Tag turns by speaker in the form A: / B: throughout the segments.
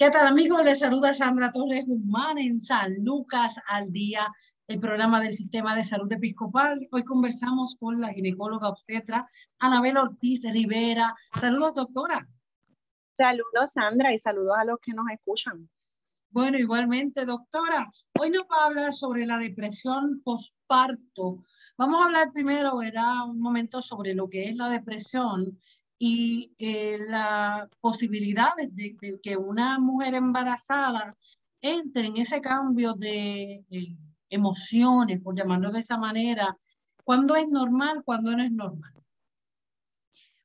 A: ¿Qué tal amigos? Les saluda Sandra Torres Guzmán en San Lucas al día, el programa del Sistema de Salud Episcopal. Hoy conversamos con la ginecóloga obstetra Anabel Ortiz Rivera. Saludos, doctora.
B: Saludos, Sandra, y saludos a los que nos escuchan.
A: Bueno, igualmente, doctora. Hoy nos va a hablar sobre la depresión postparto. Vamos a hablar primero, un momento sobre lo que es la depresión y eh, la posibilidad de, que una mujer embarazada entre en ese cambio de eh, emociones, por llamarlo de esa manera, cuando es normal, cuando no es normal.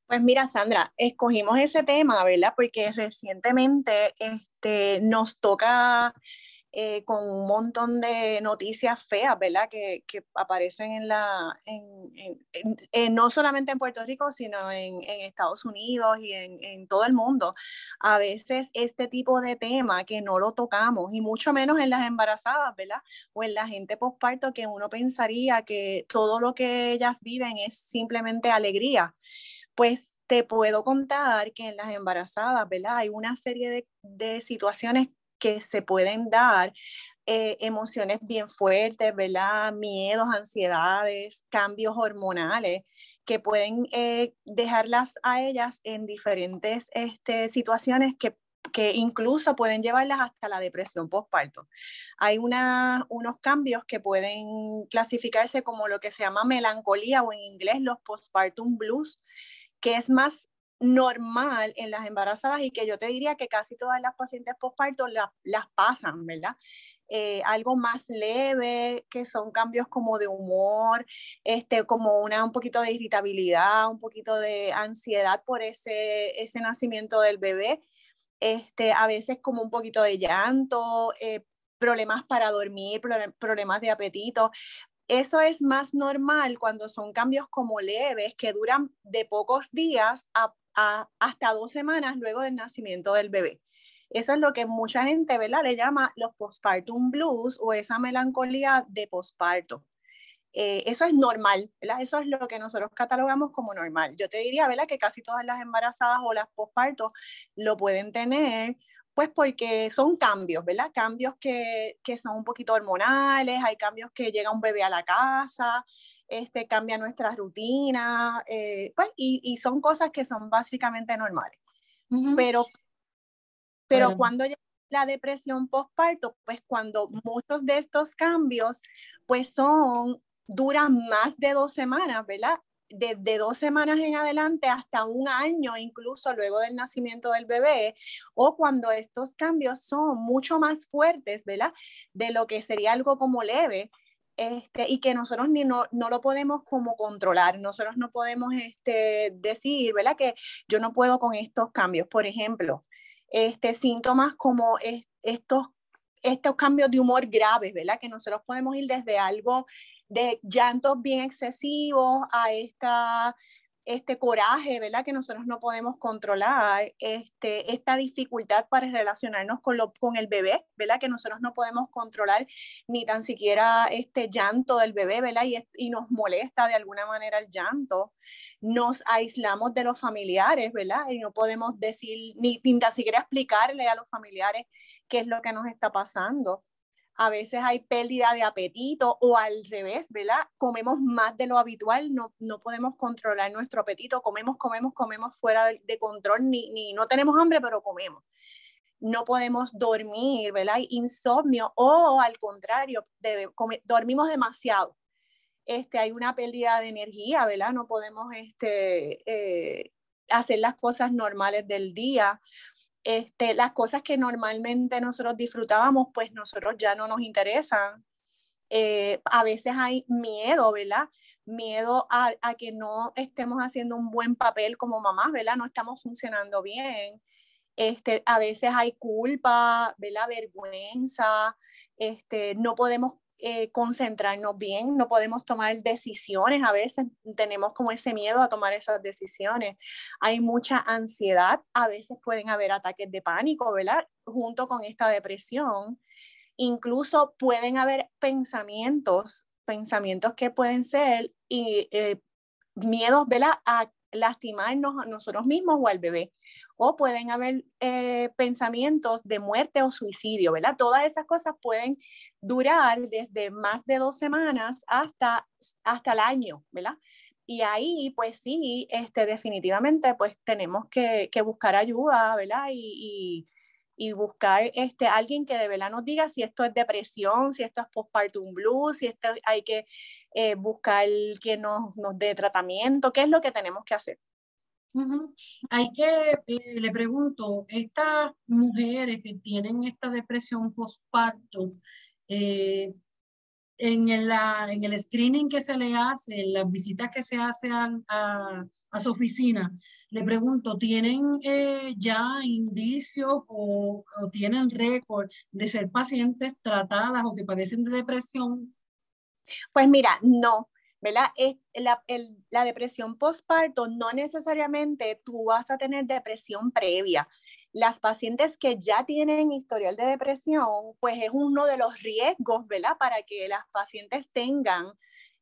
B: Pues mira, Sandra, escogimos ese tema, ¿verdad? Porque recientemente este, nos toca eh, con un montón de noticias feas, ¿verdad? Que, que aparecen en la, en, no solamente en Puerto Rico, sino en, Estados Unidos y en, todo el mundo. A veces este tipo de tema que no lo tocamos, y mucho menos en las embarazadas, ¿verdad? O en la gente postparto, que uno pensaría que todo lo que ellas viven es simplemente alegría. Pues te puedo contar que en las embarazadas, ¿verdad? Hay una serie de, de situaciones que se pueden dar eh, emociones bien fuertes, ¿verdad? Miedos, ansiedades, cambios hormonales que pueden eh, dejarlas a ellas en diferentes este, situaciones que, que, incluso pueden llevarlas hasta la depresión postparto. Hay una, unos cambios que pueden clasificarse como lo que se llama melancolía o en inglés los postpartum blues, que es más normal en las embarazadas y que yo te diría que casi todas las pacientes postparto las pasan, ¿verdad? Eh, algo más leve, que son cambios como de humor, este, como una, un poquito de irritabilidad, un poquito de ansiedad por ese, ese nacimiento del bebé, este, a veces como un poquito de llanto, eh, problemas para dormir, problemas de apetito, eso es más normal cuando son cambios como leves que duran de pocos días a hasta dos semanas luego del nacimiento del bebé. Eso es lo que mucha gente ¿verdad? le llama los postpartum blues o esa melancolía de postparto. Eh, eso es normal, ¿verdad? Eso es lo que nosotros catalogamos como normal. Yo te diría, ¿verdad? Que casi todas las embarazadas o las postpartos lo pueden tener, pues porque son cambios, ¿verdad? Cambios que, que son un poquito hormonales, hay cambios que llega un bebé a la casa, este, cambia nuestra rutina, eh, pues, y, son cosas que son básicamente normales. Pero, pero cuando llega la depresión postparto, pues cuando muchos de estos cambios, pues son, duran más de dos semanas, ¿verdad? Desde de dos semanas en adelante hasta un año, incluso luego del nacimiento del bebé, o cuando estos cambios son mucho más fuertes, ¿verdad? De lo que sería algo como leve, este, y que nosotros ni no, no, lo podemos como controlar, nosotros no podemos este, decir, ¿verdad? Que yo no puedo con estos cambios. Por ejemplo, este, síntomas como estos, estos cambios de humor graves, ¿verdad? Que nosotros podemos ir desde algo de llantos bien excesivos a esta este coraje, ¿verdad? Que nosotros no podemos controlar, este, esta dificultad para relacionarnos con, lo, con el bebé, ¿verdad? Que nosotros no podemos controlar ni tan siquiera este llanto del bebé, ¿verdad? Y, y nos molesta de alguna manera el llanto. Nos aislamos de los familiares, ¿verdad? Y no podemos decir, ni, ni tan siquiera explicarle a los familiares qué es lo que nos está pasando a veces hay pérdida de apetito o al revés, ¿verdad? Comemos más de lo habitual, no, no podemos controlar nuestro apetito, comemos, comemos, comemos fuera de, control, ni, ni, no tenemos hambre, pero comemos. No podemos dormir, ¿verdad? Insomnio o al contrario, dormimos demasiado. Este, hay una pérdida de energía, ¿verdad? No podemos este, eh, hacer las cosas normales del día este, las cosas que normalmente nosotros disfrutábamos, pues nosotros ya no nos interesan. Eh, a veces hay miedo, ¿verdad? Miedo a, a, que no estemos haciendo un buen papel como mamás, ¿verdad? No estamos funcionando bien. Este, a veces hay culpa, ¿verdad? Vergüenza, este, no podemos eh, concentrarnos bien, no podemos tomar decisiones, a veces tenemos como ese miedo a tomar esas decisiones. Hay mucha ansiedad, a veces pueden haber ataques de pánico, ¿verdad? Junto con esta depresión. Incluso pueden haber pensamientos, pensamientos que pueden ser y, eh, miedos, ¿verdad? Lastimarnos a nosotros mismos o al bebé. O pueden haber eh, pensamientos de muerte o suicidio, ¿verdad? Todas esas cosas pueden durar desde más de dos semanas hasta, hasta el año, ¿verdad? Y ahí, pues sí, este, definitivamente, pues tenemos que, buscar ayuda, ¿verdad? Y, y, y, buscar este, alguien que de verdad nos diga si esto es depresión, si esto es postpartum blues, si esto hay que eh, buscar que nos, nos dé tratamiento, qué es lo que tenemos que hacer.
A: Uh -huh. Hay que, eh, le pregunto, estas mujeres que tienen esta depresión postparto, eh, en, el, en el screening que se le hace, en las visitas que se hace a, a, a su oficina, le pregunto, ¿tienen eh, ya indicios o, o tienen récord de ser pacientes tratadas o que padecen de depresión
B: pues mira, no, ¿verdad? La depresión postparto no necesariamente tú vas a tener depresión previa. Las pacientes que ya tienen historial de depresión, pues es uno de los riesgos, ¿verdad? Para que las pacientes tengan,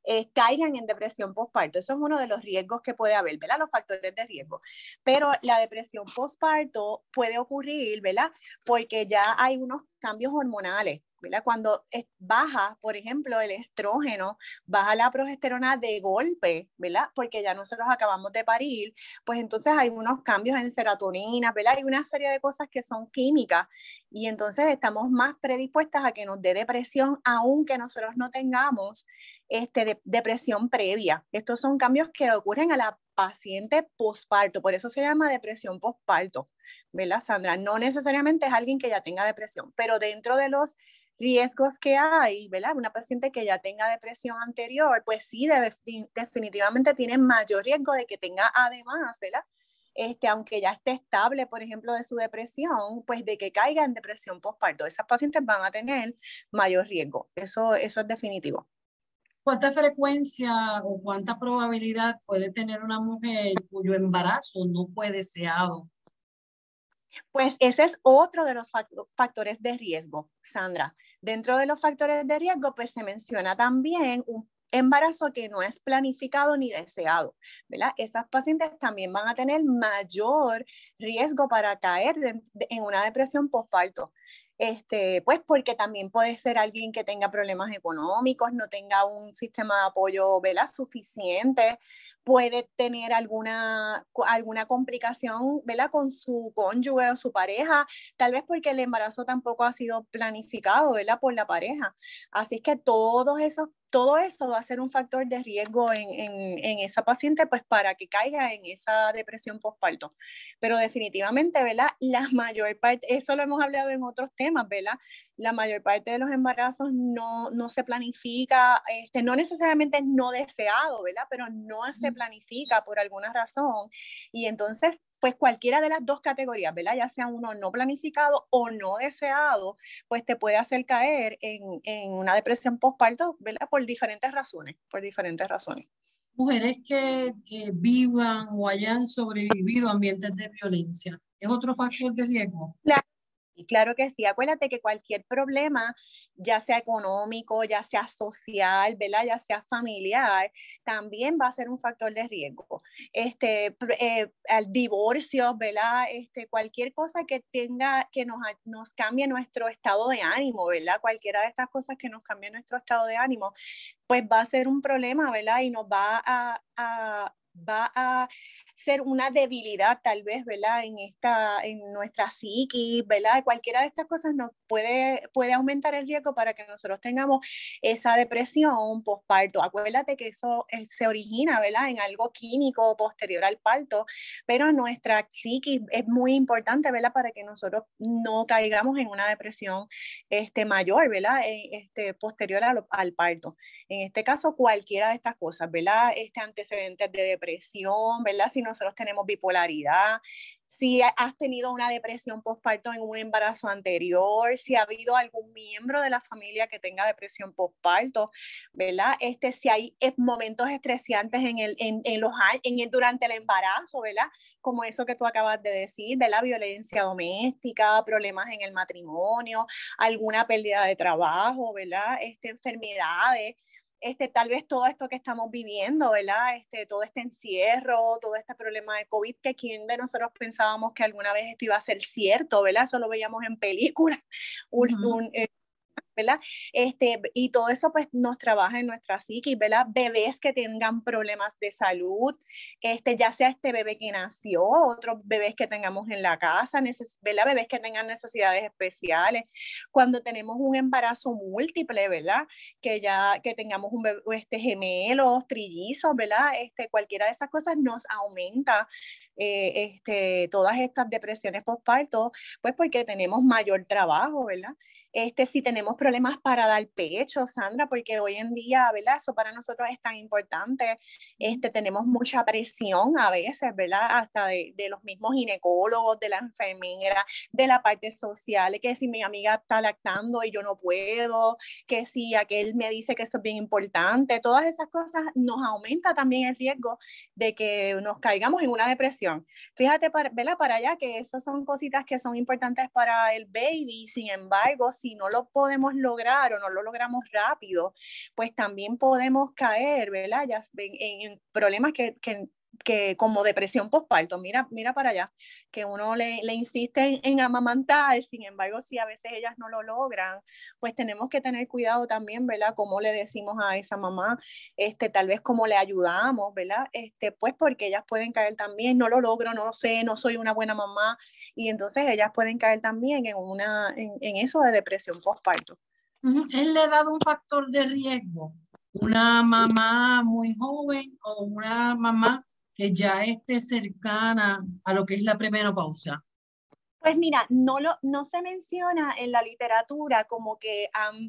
B: eh, caigan en depresión postparto. Eso es uno de los riesgos que puede haber, ¿verdad? Los factores de riesgo. Pero la depresión postparto puede ocurrir, ¿verdad? Porque ya hay unos cambios hormonales cuando baja, por ejemplo, el estrógeno, baja la progesterona de golpe, ¿verdad? Porque ya nosotros acabamos de parir, pues entonces hay unos cambios en serotonina, ¿verdad? Hay una serie de cosas que son químicas y entonces estamos más predispuestas a que nos dé depresión, aunque nosotros no tengamos este, depresión previa. Estos son cambios que ocurren a la paciente posparto, por eso se llama depresión posparto, ¿verdad, Sandra? No necesariamente es alguien que ya tenga depresión, pero dentro de los riesgos que hay, ¿verdad? Una paciente que ya tenga depresión anterior, pues sí, definitivamente tiene mayor riesgo de que tenga además, ¿verdad? Este, aunque ya esté estable, por ejemplo, de su depresión, pues de que caiga en depresión postparto. Esas pacientes van a tener mayor riesgo. Eso, eso es definitivo.
A: ¿Cuánta frecuencia o cuánta probabilidad puede tener una mujer cuyo embarazo no fue deseado?
B: Pues ese es otro de los factores de riesgo, Sandra. Dentro de los factores de riesgo, pues se menciona también un embarazo que no es planificado ni deseado, ¿verdad? Esas pacientes también van a tener mayor riesgo para caer en una depresión postparto. Este, pues porque también puede ser alguien que tenga problemas económicos, no tenga un sistema de apoyo ¿verdad? suficiente, puede tener alguna, alguna complicación ¿verdad? con su cónyuge o su pareja, tal vez porque el embarazo tampoco ha sido planificado ¿verdad? por la pareja. Así que todos esos todo eso va a ser un factor de riesgo en, en, en, esa paciente, pues para que caiga en esa depresión postparto. Pero definitivamente, ¿verdad? La mayor parte, eso lo hemos hablado en otros temas, ¿verdad? La mayor parte de los embarazos no, no se planifica, este, no necesariamente es no deseado, ¿verdad? Pero no se planifica por alguna razón. Y entonces pues cualquiera de las dos categorías, ¿verdad? Ya sea uno no planificado o no deseado, pues te puede hacer caer en, en una depresión postparto, ¿verdad? Por diferentes razones, por diferentes razones.
A: Mujeres que, que vivan o hayan sobrevivido a ambientes de violencia, ¿es otro factor de riesgo?
B: Claro y claro que sí, acuérdate que cualquier problema, ya sea económico, ya sea social, ¿verdad? ya sea familiar, también va a ser un factor de riesgo. Este, eh, divorcio, ¿verdad? Este, cualquier cosa que tenga, que nos, nos cambie nuestro estado de ánimo, ¿verdad? Cualquiera de estas cosas que nos cambie nuestro estado de ánimo, pues va a ser un problema, ¿verdad? Y nos va a va a ser una debilidad tal vez, ¿verdad? En, esta, en nuestra psiquis, ¿verdad? Cualquiera de estas cosas nos puede, puede aumentar el riesgo para que nosotros tengamos esa depresión postparto. Acuérdate que eso eh, se origina, ¿verdad? En algo químico posterior al parto, pero nuestra psiquis es muy importante, ¿verdad? Para que nosotros no caigamos en una depresión este, mayor, ¿verdad? Este, posterior al, al parto. En este caso, cualquiera de estas cosas, ¿verdad? Este antecedentes de depresión, ¿verdad? Si nosotros tenemos bipolaridad, si has tenido una depresión postparto en un embarazo anterior, si ha habido algún miembro de la familia que tenga depresión postparto, ¿verdad? Este, si hay eh, momentos estresantes en el, en, en los, en el, durante el embarazo, ¿verdad? Como eso que tú acabas de decir, ¿verdad? Violencia doméstica, problemas en el matrimonio, alguna pérdida de trabajo, ¿verdad? Este, enfermedades este, tal vez todo esto que estamos viviendo, ¿verdad? Este, todo este encierro, todo este problema de COVID, que quien de nosotros pensábamos que alguna vez esto iba a ser cierto, ¿verdad? Eso lo veíamos en películas. ¿verdad? Este, y todo eso pues nos trabaja en nuestra psiquis, ¿verdad? Bebés que tengan problemas de salud, este, ya sea este bebé que nació, otros bebés que tengamos en la casa, ¿verdad? Bebés que tengan necesidades especiales. Cuando tenemos un embarazo múltiple, ¿verdad? Que ya, que tengamos un bebé, este, gemelos, trillizos, ¿verdad? Este, cualquiera de esas cosas nos aumenta eh, este, todas estas depresiones postparto, pues porque tenemos mayor trabajo, ¿verdad? Este, si tenemos problemas para dar pecho, Sandra, porque hoy en día, ¿verdad? Eso para nosotros es tan importante. Este, tenemos mucha presión a veces, ¿verdad? Hasta de, los mismos ginecólogos, de la enfermera, de la parte social, que si mi amiga está lactando y yo no puedo, que si aquel me dice que eso es bien importante, todas esas cosas nos aumenta también el riesgo de que nos caigamos en una depresión. Fíjate, para, ¿verdad? Para allá que esas son cositas que son importantes para el baby, sin embargo, si no lo podemos lograr o no lo logramos rápido, pues también podemos caer, ¿verdad? Ya en, problemas que, que, que, como depresión postparto, mira, mira para allá, que uno le, le insiste en, en, amamantar, sin embargo, si a veces ellas no lo logran, pues tenemos que tener cuidado también, ¿verdad? Cómo le decimos a esa mamá, este, tal vez cómo le ayudamos, ¿verdad? Este, pues porque ellas pueden caer también, no lo logro, no lo sé, no soy una buena mamá, y entonces ellas pueden caer también en, una, en, eso de depresión postparto.
A: Él le ha dado un factor de riesgo, una mamá muy joven o una mamá que ya esté cercana a lo que es la primera pausa.
B: Pues mira, no, lo, no se menciona en la literatura como que,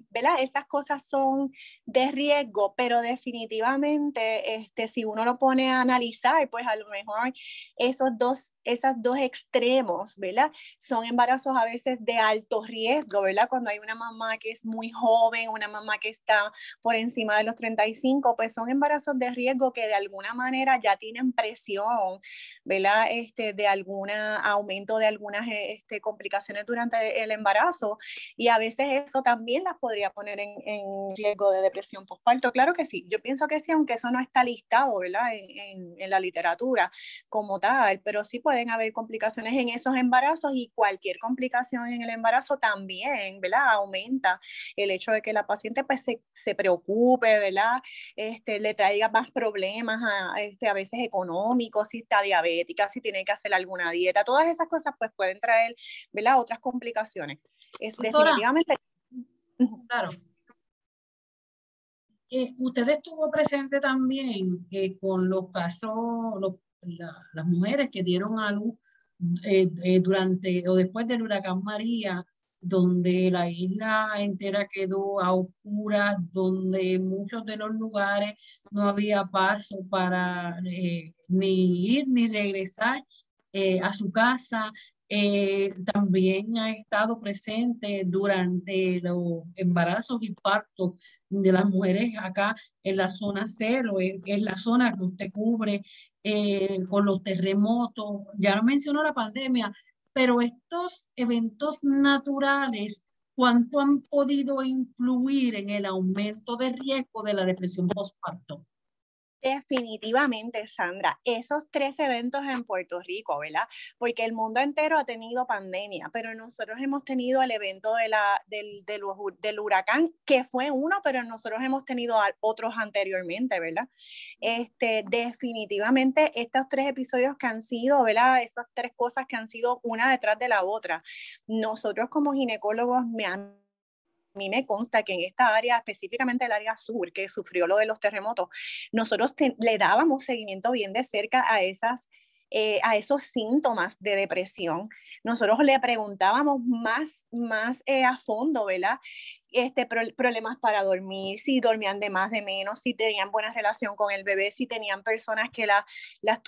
B: ¿verdad? Esas cosas son de riesgo, pero definitivamente, este, si uno lo pone a analizar, pues a lo mejor esos dos, esos dos extremos, ¿verdad? Son embarazos a veces de alto riesgo, ¿verdad? Cuando hay una mamá que es muy joven, una mamá que está por encima de los 35, pues son embarazos de riesgo que de alguna manera ya tienen presión, ¿verdad? Este, de algún aumento de algunas este, complicaciones durante el embarazo y a veces eso también las podría poner en, riesgo de depresión postparto. Claro que sí, yo pienso que sí, aunque eso no está listado ¿verdad? En, en, la literatura como tal, pero sí pueden haber complicaciones en esos embarazos y cualquier complicación en el embarazo también ¿verdad? aumenta el hecho de que la paciente pues, se, se preocupe, ¿verdad? Este, le traiga más problemas a, este, a veces económicos, si está diabética, si tiene que hacer alguna dieta, todas esas cosas pues pueden traer ¿verdad? Otras complicaciones. Es definitivamente.
A: Claro. Eh, usted estuvo presente también eh, con los casos, las mujeres que dieron a luz eh, durante o después del huracán María, donde la isla entera quedó a oscuras, donde en muchos de los lugares no había paso para ni ir ni regresar a su casa, eh, también ha estado presente durante los embarazos y partos de las mujeres acá en la zona cero, es, la zona que usted cubre eh, con los terremotos. Ya no mencionó la pandemia, pero estos eventos naturales, ¿cuánto han podido influir en el aumento de riesgo de la depresión postparto?
B: Definitivamente, Sandra, esos tres eventos en Puerto Rico, ¿verdad? Porque el mundo entero ha tenido pandemia, pero nosotros hemos tenido el evento del, del, del huracán, que fue uno, pero nosotros hemos tenido otros anteriormente, ¿verdad? Este, definitivamente, estos tres episodios que han sido, ¿verdad? Esas tres cosas que han sido una detrás de la otra. Nosotros como ginecólogos me han mí me consta que en esta área, específicamente el área sur, que sufrió lo de los terremotos, nosotros le dábamos seguimiento bien de cerca a esas eh, a esos síntomas de depresión. Nosotros le preguntábamos más, más eh, a fondo, ¿verdad? Este, problemas para dormir, si dormían de más, de menos, si tenían buena relación con el bebé, si tenían personas que, la, las,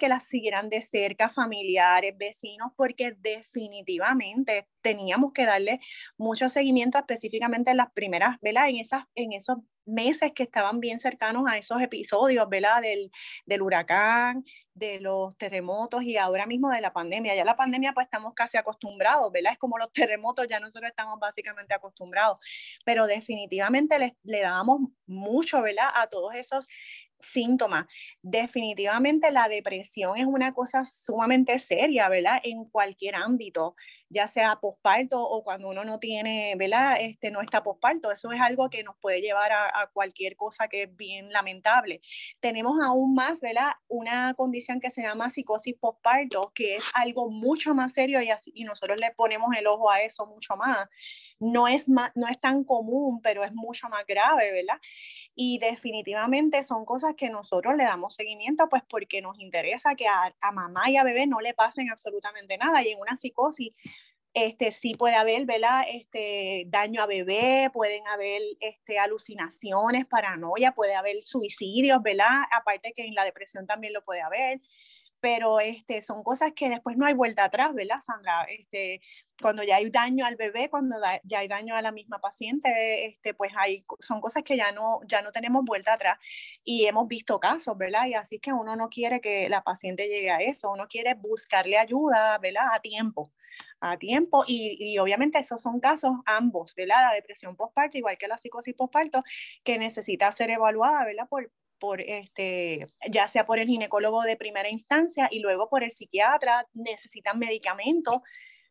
B: que las siguieran de cerca, familiares, vecinos, porque definitivamente teníamos que darle mucho seguimiento específicamente en las primeras, ¿verdad? En, esas, en esos meses que estaban bien cercanos a esos episodios, ¿verdad? Del, del, huracán, de los terremotos y ahora mismo de la pandemia. Ya la pandemia pues estamos casi acostumbrados, ¿verdad? Es como los terremotos, ya nosotros estamos básicamente acostumbrados, pero definitivamente le, le dábamos mucho, ¿verdad? A todos esos síntomas. Definitivamente la depresión es una cosa sumamente seria, ¿verdad? En cualquier ámbito, ya sea posparto o cuando uno no tiene, ¿verdad? Este, no está posparto. Eso es algo que nos puede llevar a, cualquier cosa que es bien lamentable. Tenemos aún más, ¿verdad? Una condición que se llama psicosis posparto, que es algo mucho más serio y, así, y nosotros le ponemos el ojo a eso mucho más. No es, más, no es tan común, pero es mucho más grave, ¿verdad? Y definitivamente son cosas que nosotros le damos seguimiento, pues porque nos interesa que a, mamá y a bebé no le pasen absolutamente nada. Y en una psicosis, este, sí puede haber ¿verdad? Este, daño a bebé, pueden haber este, alucinaciones, paranoia, puede haber suicidios, ¿verdad? Aparte que en la depresión también lo puede haber pero este, son cosas que después no hay vuelta atrás, ¿verdad, Sandra? Este, cuando ya hay daño al bebé, cuando ya hay daño a la misma paciente, este, pues hay, son cosas que ya no, ya no tenemos vuelta atrás y hemos visto casos, ¿verdad? Y así que uno no quiere que la paciente llegue a eso, uno quiere buscarle ayuda, ¿verdad? A tiempo, a tiempo y, obviamente esos son casos ambos, ¿verdad? La depresión postparto, igual que la psicosis postparto, que necesita ser evaluada, ¿verdad? Por, por este, ya sea por el ginecólogo de primera instancia y luego por el psiquiatra, necesitan medicamentos,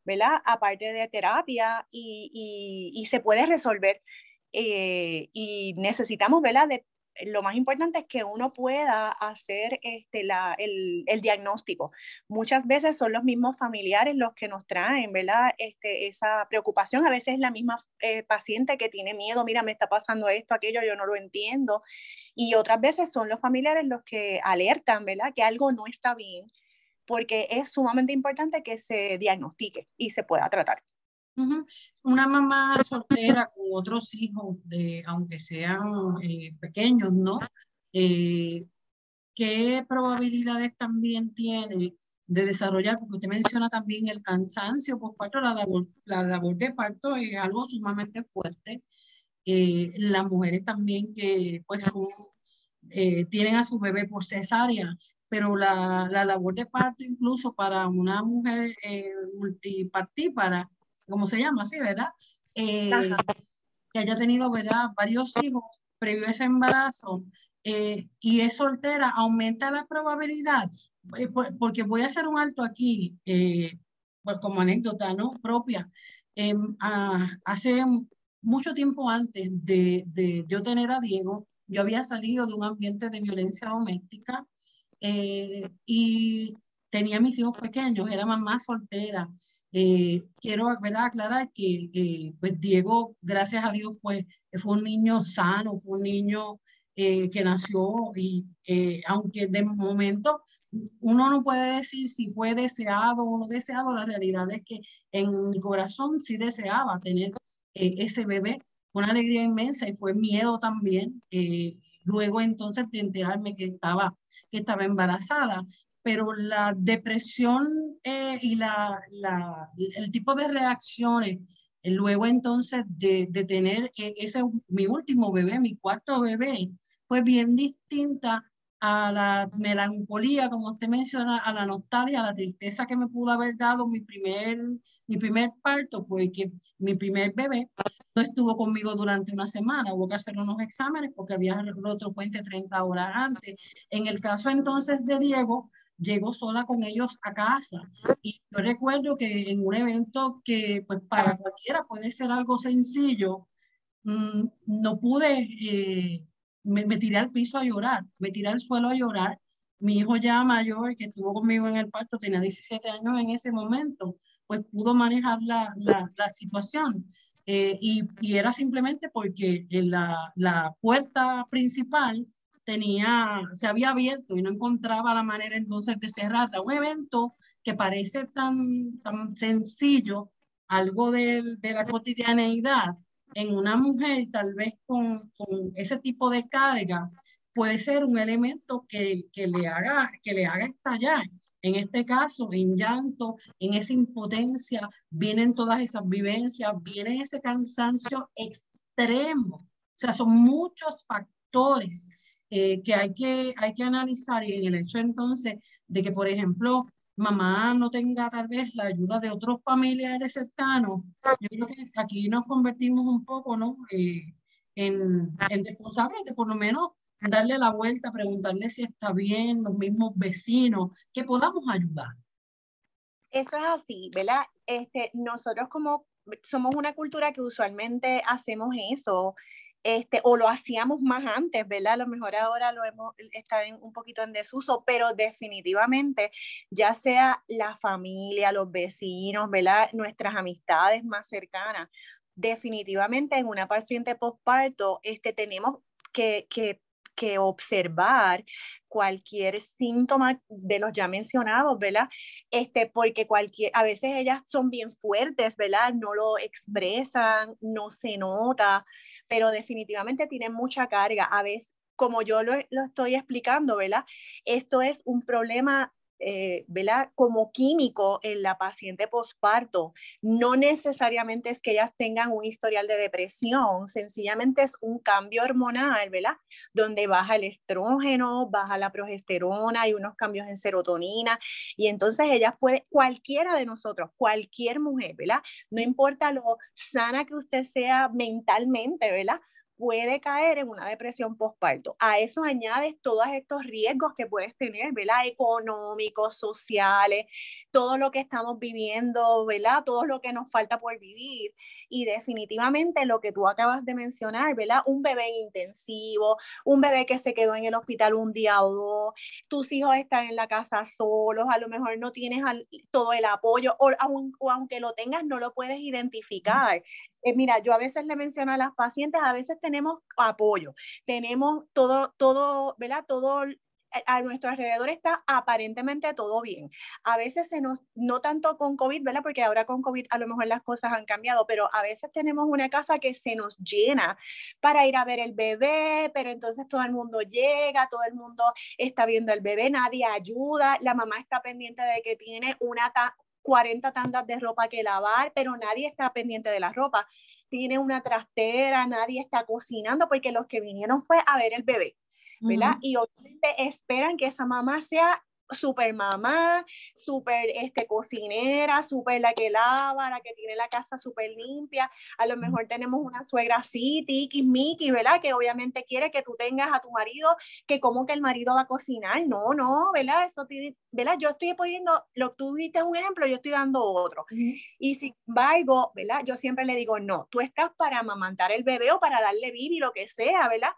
B: ¿verdad? Aparte de terapia y, y, se puede resolver. Eh, y necesitamos, ¿verdad? De lo más importante es que uno pueda hacer este, la, el, el, diagnóstico. Muchas veces son los mismos familiares los que nos traen, ¿verdad? Este, esa preocupación. A veces es la misma eh, paciente que tiene miedo, mira, me está pasando esto, aquello, yo no lo entiendo. Y otras veces son los familiares los que alertan, ¿verdad? Que algo no está bien, porque es sumamente importante que se diagnostique y se pueda tratar.
A: Una mamá soltera con otros hijos, de, aunque sean eh, pequeños, ¿no? Eh, ¿Qué probabilidades también tiene de desarrollar? Porque usted menciona también el cansancio parto, la labor, la labor de parto es algo sumamente fuerte. Eh, las mujeres también que pues tienen a su bebé por cesárea, pero la, la labor de parto incluso para una mujer multipartípara como se llama así, ¿verdad? Eh, que haya tenido, ¿verdad? Varios hijos previo a ese embarazo eh, y es soltera, aumenta la probabilidad, eh, porque voy a hacer un alto aquí, pues, como anécdota, ¿no? Propia. Em, hace mucho tiempo antes de, de, yo tener a Diego, yo había salido de un ambiente de violencia doméstica y tenía mis hijos pequeños, era mamá soltera eh, quiero aclarar que eh, pues Diego, gracias a Dios, pues fue un niño sano, fue un niño eh, que nació y aunque de momento uno no puede decir si fue deseado o no deseado, la realidad es que en mi corazón sí deseaba tener ese bebé, una alegría inmensa y fue miedo también. luego entonces de enterarme que estaba, que estaba embarazada pero la depresión eh, y la, la, el tipo de reacciones, eh, luego entonces de, de tener eh, ese, mi último bebé, mi cuarto bebé, fue bien distinta a la melancolía, como usted menciona, a la nostalgia, a la tristeza que me pudo haber dado mi primer, mi primer parto, pues que mi primer bebé no estuvo conmigo durante una semana, hubo que hacer unos exámenes porque había roto fuente 30 horas antes. En el caso entonces de Diego, llegó sola con ellos a casa. Y yo recuerdo que en un evento que pues para cualquiera puede ser algo sencillo, mm, no pude, eh, me, me, tiré al piso a llorar, me tiré al suelo a llorar. Mi hijo ya mayor, que estuvo conmigo en el parto, tenía 17 años en ese momento, pues pudo manejar la, la, situación. Eh, y, y, era simplemente porque la, la puerta principal tenía, se había abierto y no encontraba la manera entonces de cerrarla. Un evento que parece tan, tan sencillo, algo de, de la cotidianeidad, en una mujer tal vez con, con, ese tipo de carga, puede ser un elemento que, que, le haga, que le haga estallar. En este caso, en llanto, en esa impotencia, vienen todas esas vivencias, viene ese cansancio extremo. O sea, son muchos factores eh, que, hay que hay que analizar y en el hecho entonces de que, por ejemplo, mamá no tenga tal vez la ayuda de otros familiares cercanos, yo creo que aquí nos convertimos un poco ¿no? Eh, en, en responsables de por lo menos darle la vuelta, preguntarle si está bien, los mismos vecinos, que podamos ayudar.
B: Eso es así, ¿verdad? Este, nosotros como somos una cultura que usualmente hacemos eso, este, o lo hacíamos más antes, ¿verdad? A lo mejor ahora lo hemos, está un poquito en desuso, pero definitivamente, ya sea la familia, los vecinos, ¿verdad? Nuestras amistades más cercanas, definitivamente en una paciente postparto, este, tenemos que, que que observar cualquier síntoma de los ya mencionados, ¿verdad? Este, porque cualquier, a veces ellas son bien fuertes, ¿verdad? No lo expresan, no se nota, pero definitivamente tienen mucha carga. A veces, como yo lo, lo estoy explicando, ¿verdad? Esto es un problema eh. Como químico en la paciente posparto. No necesariamente es que ellas tengan un historial de depresión, sencillamente es un cambio hormonal, ¿verdad? Donde baja el estrógeno, baja la progesterona, hay unos cambios en serotonina y entonces ellas pueden, cualquiera de nosotros, cualquier mujer, ¿verdad? No importa lo sana que usted sea mentalmente, ¿verdad? Puede caer en una depresión postparto. A eso añades todos estos riesgos que puedes tener, ¿verdad? Económicos, sociales, todo lo que estamos viviendo, ¿verdad? Todo lo que nos falta por vivir. Y definitivamente lo que tú acabas de mencionar, ¿verdad? Un bebé intensivo, un bebé que se quedó en el hospital un día o dos, tus hijos están en la casa solos, a lo mejor no tienes todo el apoyo, o, o aunque lo tengas, no lo puedes identificar. Eh, mira, yo a veces le menciono a las pacientes, a veces tenemos apoyo, tenemos todo, todo, ¿verdad? Todo a nuestro alrededor está aparentemente todo bien. A veces se nos, no tanto con COVID, ¿verdad? Porque ahora con COVID a lo mejor las cosas han cambiado, pero a veces tenemos una casa que se nos llena para ir a ver el bebé, pero entonces todo el mundo llega, todo el mundo está viendo el bebé, nadie ayuda, la mamá está pendiente de que tiene una, 40 tandas de ropa que lavar, pero nadie está pendiente de la ropa. Tiene una trastera, nadie está cocinando porque los que vinieron fue a ver el bebé, ¿verdad? Y obviamente esperan que esa mamá sea super mamá, super este, cocinera, super la que lava, la que tiene la casa súper limpia. A lo mejor tenemos una suegra así, tiki, miki, ¿verdad? Que obviamente quiere que tú tengas a tu marido, que como que el marido va a cocinar. No, no, ¿verdad? Eso, ¿verdad? Yo estoy poniendo, lo que tú diste un ejemplo, yo estoy dando otro. Y sin embargo, ¿verdad? Yo siempre le digo, no, tú estás para amamantar el bebé o para darle bibi, lo que sea, ¿verdad?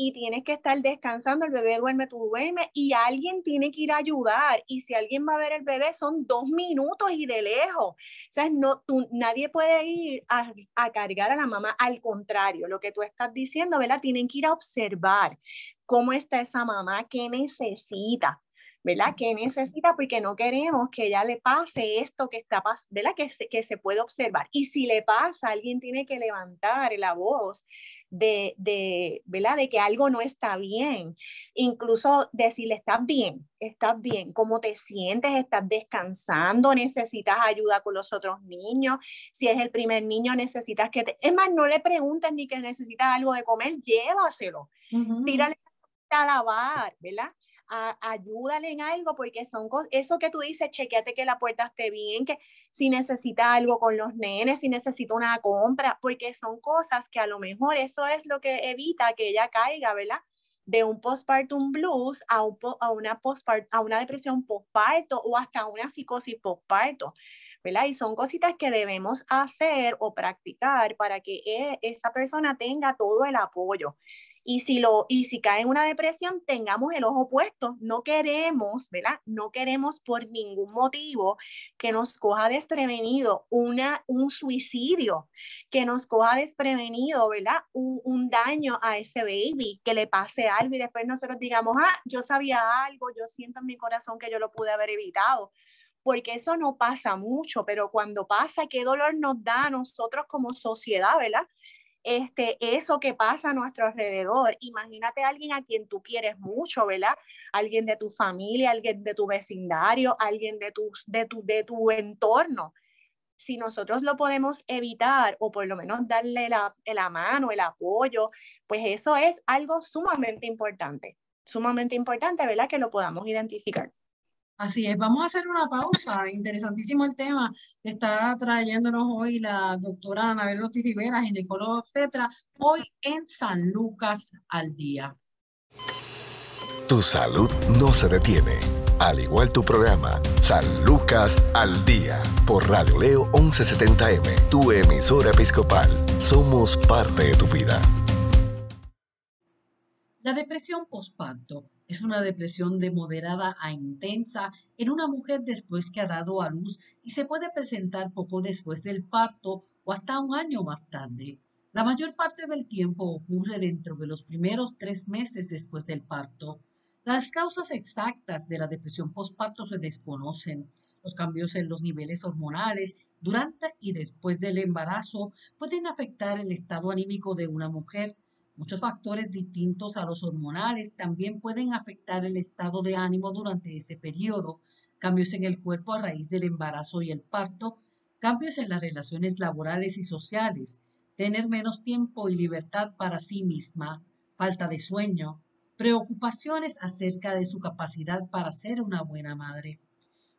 B: Y tienes que estar descansando, el bebé duerme, tú duermes y alguien tiene que ir a ayudar y si alguien va a ver el bebé son dos minutos y de lejos. O sea, no, tú, nadie puede ir a, a cargar a la mamá, al contrario, lo que tú estás diciendo, ¿verdad? Tienen que ir a observar cómo está esa mamá, qué necesita. ¿verdad? ¿Qué necesita? Porque no queremos que ella le pase esto que está, ¿verdad? Que se, que se puede observar. Y si le pasa, alguien tiene que levantar la voz de, de, ¿verdad? de que algo no está bien. Incluso decirle, estás bien, estás bien, cómo te sientes, estás descansando, necesitas ayuda con los otros niños. Si es el primer niño, necesitas que te... Es más, no le preguntes ni que necesitas algo de comer, llévaselo. Tírale a lavar, ¿verdad? Ayúdale en algo, porque son eso que tú dices, chequeate que la puerta esté bien, que si necesita algo con los nenes, si necesita una compra, porque son cosas que a lo mejor eso es lo que evita que ella caiga, ¿verdad? De un postpartum blues a, a, una, a una depresión postparto o hasta una psicosis postparto. ¿verdad? Y son cositas que debemos hacer o practicar para que e, esa persona tenga todo el apoyo. Y si, lo, y si cae en una depresión, tengamos el ojo puesto. No queremos, ¿verdad? No queremos por ningún motivo que nos coja desprevenido una, un suicidio, que nos coja desprevenido, ¿verdad? Un, un daño a ese baby, que le pase algo y después nosotros digamos, ah, yo sabía algo, yo siento en mi corazón que yo lo pude haber evitado porque eso no pasa mucho, pero cuando pasa, qué dolor nos da a nosotros como sociedad, ¿verdad? Este, eso que pasa a nuestro alrededor. Imagínate a alguien a quien tú quieres mucho, ¿verdad? Alguien de tu familia, alguien de tu vecindario, alguien de tu, de tu, de tu entorno. Si nosotros lo podemos evitar o por lo menos darle la, la mano, el apoyo, pues eso es algo sumamente importante, sumamente importante, ¿verdad? Que lo podamos identificar.
A: Así es, vamos a hacer una pausa. Interesantísimo el tema que está trayéndonos hoy la doctora Anabel Ortiz Rivera, ginecóloga etcétera, hoy en San Lucas al día.
C: Tu salud no se detiene. Al igual tu programa, San Lucas al día, por Radio Leo 1170M, tu emisora episcopal. Somos parte de tu vida.
A: La depresión postparto es una depresión de moderada a intensa en una mujer después que ha dado a luz y se puede presentar poco después del parto o hasta un año más tarde. La mayor parte del tiempo ocurre dentro de los primeros tres meses después del parto. Las causas exactas de la depresión postparto se desconocen. Los cambios en los niveles hormonales durante y después del embarazo pueden afectar el estado anímico de una mujer Muchos factores distintos a los hormonales también pueden afectar el estado de ánimo durante ese periodo, cambios en el cuerpo a raíz del embarazo y el parto, cambios en las relaciones laborales y sociales, tener menos tiempo y libertad para sí misma, falta de sueño, preocupaciones acerca de su capacidad para ser una buena madre.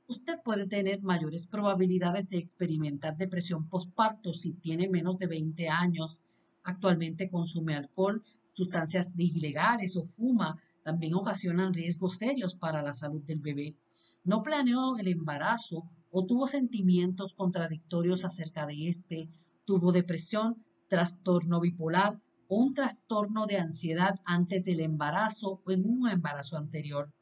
A: Usted puede tener mayores probabilidades de experimentar depresión postparto si tiene menos de 20 años, Actualmente consume alcohol, sustancias ilegales o fuma, también ocasionan riesgos serios para la salud del bebé. No planeó el embarazo o tuvo sentimientos contradictorios acerca de este, tuvo depresión, trastorno bipolar o un trastorno de ansiedad antes del embarazo o en un embarazo anterior.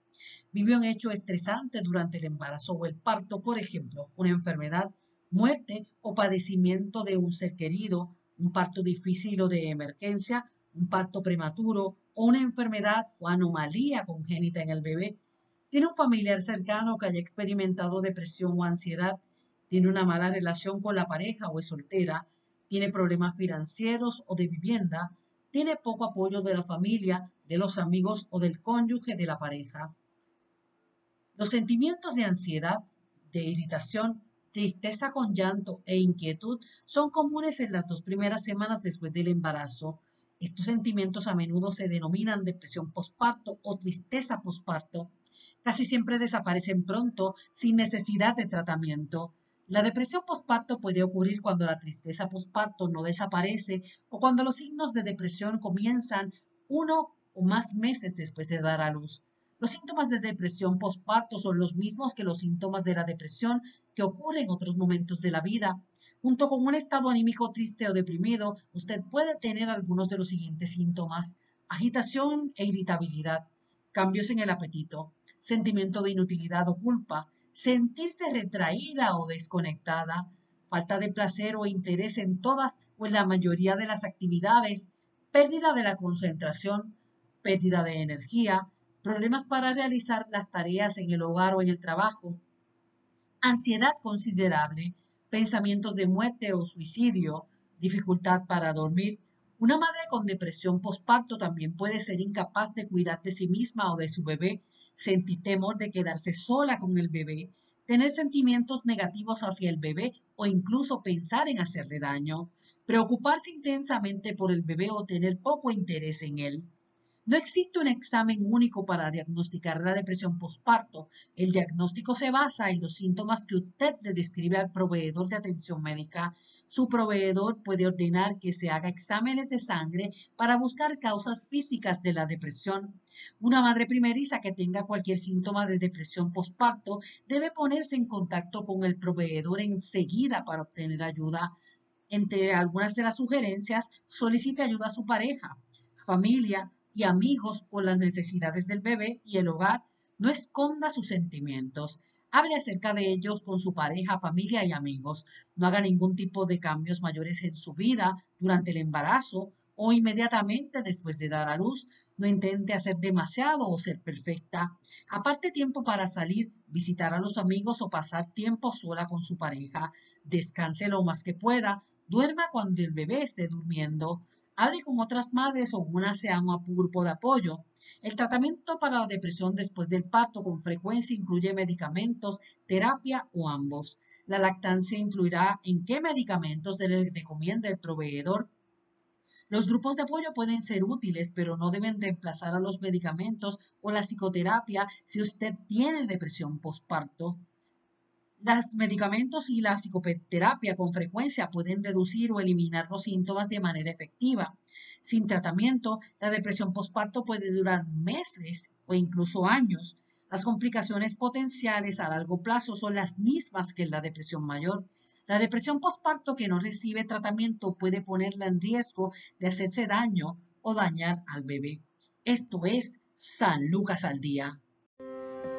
A: Vivió un hecho estresante durante el embarazo o el parto, por ejemplo, una enfermedad, muerte o padecimiento de un ser querido, un parto difícil o de emergencia, un parto prematuro o una enfermedad o anomalía congénita en el bebé. Tiene un familiar cercano que haya experimentado depresión o ansiedad. Tiene una mala relación con la pareja o es soltera. Tiene problemas financieros o de vivienda. Tiene poco apoyo de la familia, de los amigos o del cónyuge de la pareja. Los sentimientos de ansiedad, de irritación tristeza con llanto e inquietud son comunes en las dos primeras semanas después del embarazo. Estos sentimientos a menudo se denominan depresión postparto o tristeza postparto. Casi siempre desaparecen pronto sin necesidad de tratamiento. La depresión postparto puede ocurrir cuando la tristeza postparto no desaparece o cuando los signos de depresión comienzan uno o más meses después de dar a luz. Los síntomas de depresión postparto son los mismos que los síntomas de la depresión que ocurren en otros momentos de la vida. Junto con un estado anímico triste o deprimido, usted puede tener algunos de los siguientes síntomas. Agitación e irritabilidad, cambios en el apetito, sentimiento de inutilidad o culpa, sentirse retraída o desconectada, falta de placer o interés en todas o en la mayoría de las actividades, pérdida de la concentración, pérdida de energía, problemas para realizar las tareas en el hogar o en el trabajo, ansiedad considerable, pensamientos de muerte o suicidio, dificultad para dormir. Una madre con depresión postparto también puede ser incapaz de cuidar de sí misma o de su bebé, sentir temor de quedarse sola con el bebé, tener sentimientos negativos hacia el bebé o incluso pensar en hacerle daño, preocuparse intensamente por el bebé o tener poco interés en él. No existe un examen único para diagnosticar la depresión postparto. El diagnóstico se basa en los síntomas que usted le describe al proveedor de atención médica. Su proveedor puede ordenar que se haga exámenes de sangre para buscar causas físicas de la depresión. Una madre primeriza que tenga cualquier síntoma de depresión postparto debe ponerse en contacto con el proveedor enseguida para obtener ayuda. Entre algunas de las sugerencias, solicite ayuda a su pareja, familia, y amigos por las necesidades del bebé y el hogar, no esconda sus sentimientos. Hable acerca de ellos con su pareja, familia y amigos. No haga ningún tipo de cambios mayores en su vida durante el embarazo o inmediatamente después de dar a luz. No intente hacer demasiado o ser perfecta. Aparte tiempo para salir, visitar a los amigos o pasar tiempo sola con su pareja. Descanse lo más que pueda. Duerma cuando el bebé esté durmiendo hable con otras madres o una sea un grupo de apoyo. El tratamiento para la depresión después del parto con frecuencia incluye medicamentos, terapia o ambos. La lactancia influirá en qué medicamentos se le recomienda el proveedor. Los grupos de apoyo pueden ser útiles, pero no deben reemplazar a los medicamentos o la psicoterapia si usted tiene depresión postparto. Los medicamentos y la psicoterapia con frecuencia pueden reducir o eliminar los síntomas de manera efectiva. Sin tratamiento, la depresión postparto puede durar meses o incluso años. Las complicaciones potenciales a largo plazo son las mismas que en la depresión mayor. La depresión postparto que no recibe tratamiento puede ponerla en riesgo de hacerse daño o dañar al bebé. Esto es San Lucas al Día.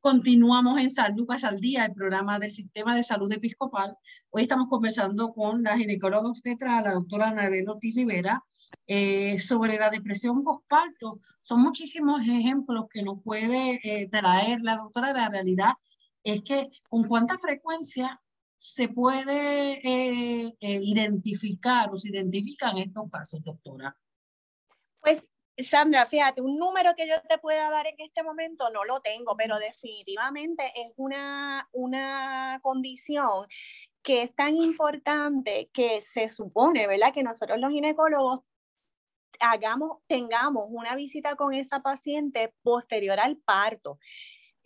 A: Continuamos en San Lucas al Día, el programa del Sistema de Salud Episcopal. Hoy estamos conversando con la ginecóloga obstetra, la doctora Anabel Ortiz Rivera, eh, sobre la depresión postparto. Son muchísimos ejemplos que nos puede eh, traer la doctora. La realidad es que con cuánta frecuencia se puede eh, identificar o se identifican estos casos, doctora.
B: Pues Sandra, fíjate, un número que yo te pueda dar en este momento no lo tengo, pero definitivamente es una, una condición que es tan importante que se supone, ¿verdad? Que nosotros los ginecólogos hagamos, tengamos una visita con esa paciente posterior al parto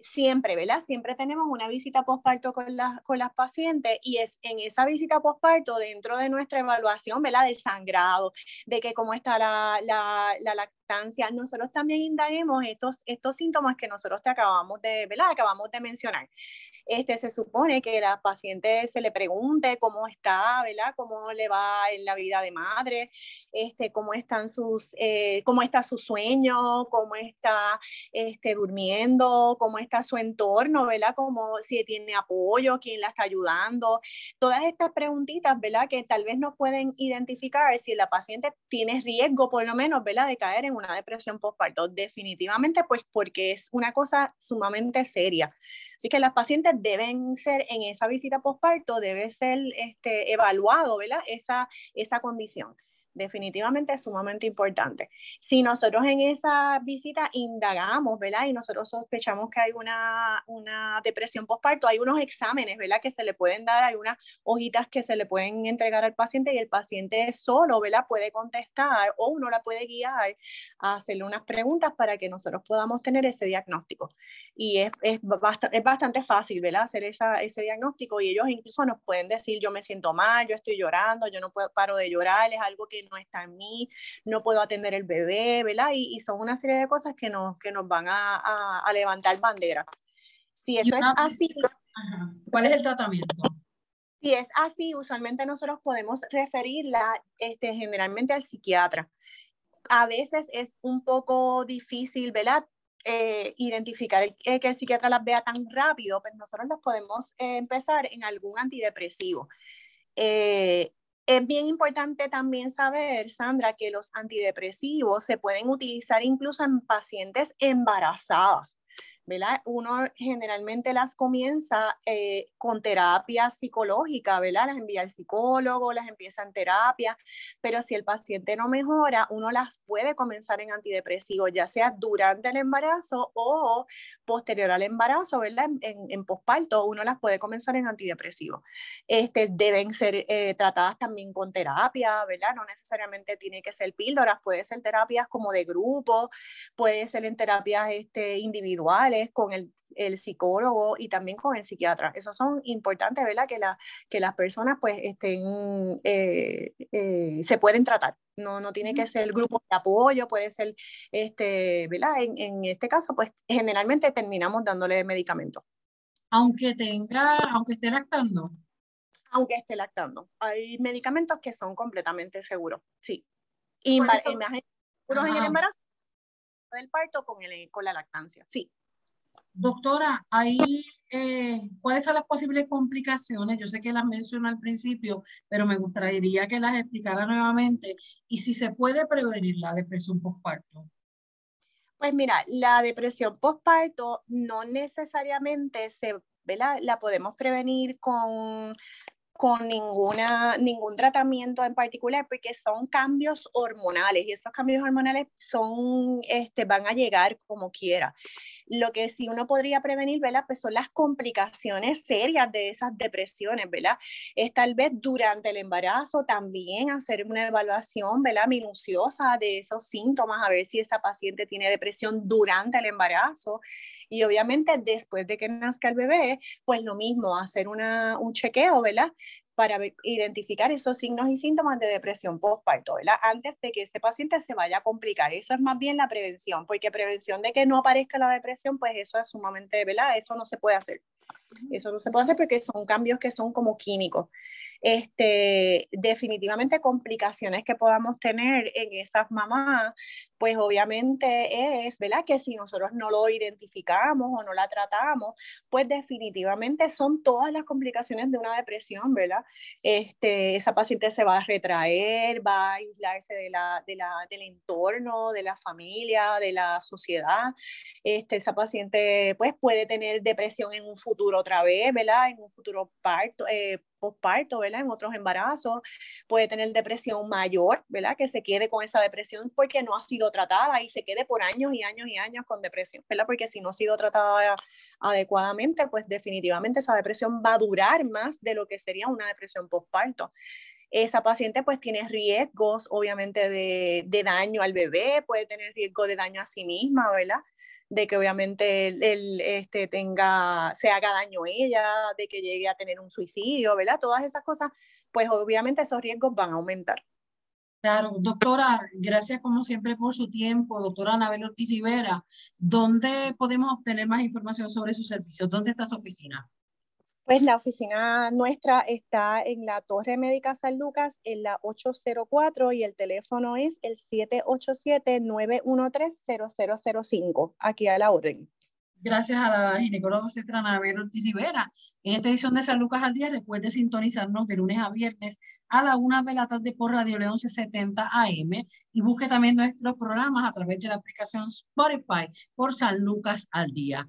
B: siempre, ¿verdad? Siempre tenemos una visita postparto con, con las pacientes y es en esa visita postparto, dentro de nuestra evaluación, ¿verdad? Del sangrado, de que cómo está la, la, la lactancia, nosotros también indaguemos estos, estos síntomas que nosotros te acabamos de, ¿verdad? Acabamos de mencionar. Este, se supone que la paciente se le pregunte cómo está, ¿verdad? Cómo le va en la vida de madre, este, cómo están sus, eh, cómo está su sueño, cómo está este, durmiendo, cómo está su entorno, ¿verdad? Como si tiene apoyo, quién la está ayudando. Todas estas preguntitas, ¿verdad? Que tal vez no pueden identificar si la paciente tiene riesgo, por lo menos, ¿verdad? De caer en una depresión postparto. Definitivamente, pues porque es una cosa sumamente seria. Así que las pacientes deben ser en esa visita postparto, debe ser este, evaluado, ¿verdad? Esa, esa condición definitivamente es sumamente importante. Si nosotros en esa visita indagamos, ¿verdad? Y nosotros sospechamos que hay una, una depresión postparto, hay unos exámenes, ¿verdad? Que se le pueden dar, hay unas hojitas que se le pueden entregar al paciente y el paciente solo, ¿verdad? Puede contestar o uno la puede guiar a hacerle unas preguntas para que nosotros podamos tener ese diagnóstico. Y es, es, bastante, es bastante fácil, ¿verdad? Hacer esa, ese diagnóstico y ellos incluso nos pueden decir, yo me siento mal, yo estoy llorando, yo no puedo, paro de llorar, es algo que no está en mí, no puedo atender el bebé, ¿verdad? Y, son una serie de cosas que nos, que nos van a, a, levantar bandera. Si eso es así...
A: ¿Cuál es el tratamiento?
B: Si es así, usualmente nosotros podemos referirla este, generalmente al psiquiatra. A veces es un poco difícil, ¿verdad? Eh, identificar que el psiquiatra las vea tan rápido, pero nosotros las podemos eh, empezar en algún antidepresivo. Es bien importante también saber, Sandra, que los antidepresivos se pueden utilizar incluso en pacientes embarazadas. Uno generalmente las comienza eh, con terapia psicológica, ¿verdad? Las envía al psicólogo, las empieza en terapia, pero si el paciente no mejora, uno las puede comenzar en antidepresivos, ya sea durante el embarazo o posterior al embarazo, ¿verdad? En, en, posparto, uno las puede comenzar en antidepresivos. Este, deben ser eh, tratadas también con terapia, ¿verdad? No necesariamente tiene que ser píldoras, puede ser terapias como de grupo, puede ser en terapias este, individuales con el, el psicólogo y también con el psiquiatra. Eso son importantes, ¿verdad? Que, la, que las personas pues estén, eh, eh, se pueden tratar. No, no tiene que ser grupo de apoyo, puede ser, este, ¿verdad? En, en este caso, pues generalmente terminamos dándole medicamentos.
A: Aunque tenga, aunque esté lactando.
B: Aunque esté lactando. Hay medicamentos que son completamente seguros, sí. Y más, en el embarazo del parto con, el, con la lactancia, sí.
A: Doctora, eh, ¿cuáles son las posibles complicaciones? Yo sé que las mencionó al principio, pero me gustaría que las explicara nuevamente y si se puede prevenir la depresión postparto.
B: Pues mira, la depresión postparto no necesariamente se, la podemos prevenir con con ninguna, ningún tratamiento en particular porque son cambios hormonales y esos cambios hormonales son, este, van a llegar como quiera. Lo que sí uno podría prevenir, ¿verdad? Pues son las complicaciones serias de esas depresiones, ¿verdad? Es tal vez durante el embarazo también hacer una evaluación, ¿verdad? Minuciosa de esos síntomas, a ver si esa paciente tiene depresión durante el embarazo. Y obviamente después de que nazca el bebé, pues lo mismo, hacer una, un chequeo, ¿verdad? Para identificar esos signos y síntomas de depresión postparto, ¿verdad? Antes de que ese paciente se vaya a complicar. Eso es más bien la prevención, porque prevención de que no aparezca la depresión, pues eso es sumamente, ¿verdad? Eso no se puede hacer. Eso no se puede hacer porque son cambios que son como químicos este, definitivamente complicaciones que podamos tener en esas mamás, pues obviamente es, ¿verdad? Que si nosotros no lo identificamos o no la tratamos, pues definitivamente son todas las complicaciones de una depresión, ¿verdad? Este, esa paciente se va a retraer, va a aislarse de la, de la, del entorno, de la familia, de la sociedad. Este, esa paciente pues puede tener depresión en un futuro otra vez, ¿verdad? En un futuro parto, eh, posparto, ¿verdad? En otros embarazos, puede tener depresión mayor, ¿verdad? Que se quede con esa depresión porque no ha sido tratada y se quede por años y años y años con depresión, ¿verdad? Porque si no ha sido tratada adecuadamente, pues definitivamente esa depresión va a durar más de lo que sería una depresión posparto esa paciente pues tiene riesgos obviamente de, de, daño al bebé, puede tener riesgo de daño a sí misma, ¿verdad? De que obviamente él, este, tenga, se haga daño ella, de que llegue a tener un suicidio, ¿verdad? Todas esas cosas, pues obviamente esos riesgos van a aumentar.
A: Claro, doctora, gracias como siempre por su tiempo, doctora Anabel Ortiz Rivera. ¿Dónde podemos obtener más información sobre sus servicios? ¿Dónde está su oficina?
B: Pues la oficina nuestra está en la Torre Médica San Lucas, en la 804, y el teléfono es el 787-913-0005, aquí a la orden.
A: Gracias a la ginecóloga Cetrana Ortiz Rivera. En esta edición de San Lucas al Día, recuerde sintonizarnos de lunes a viernes a la una de la tarde por Radio León 1170 AM y busque también nuestros programas a través de la aplicación Spotify por San Lucas al Día.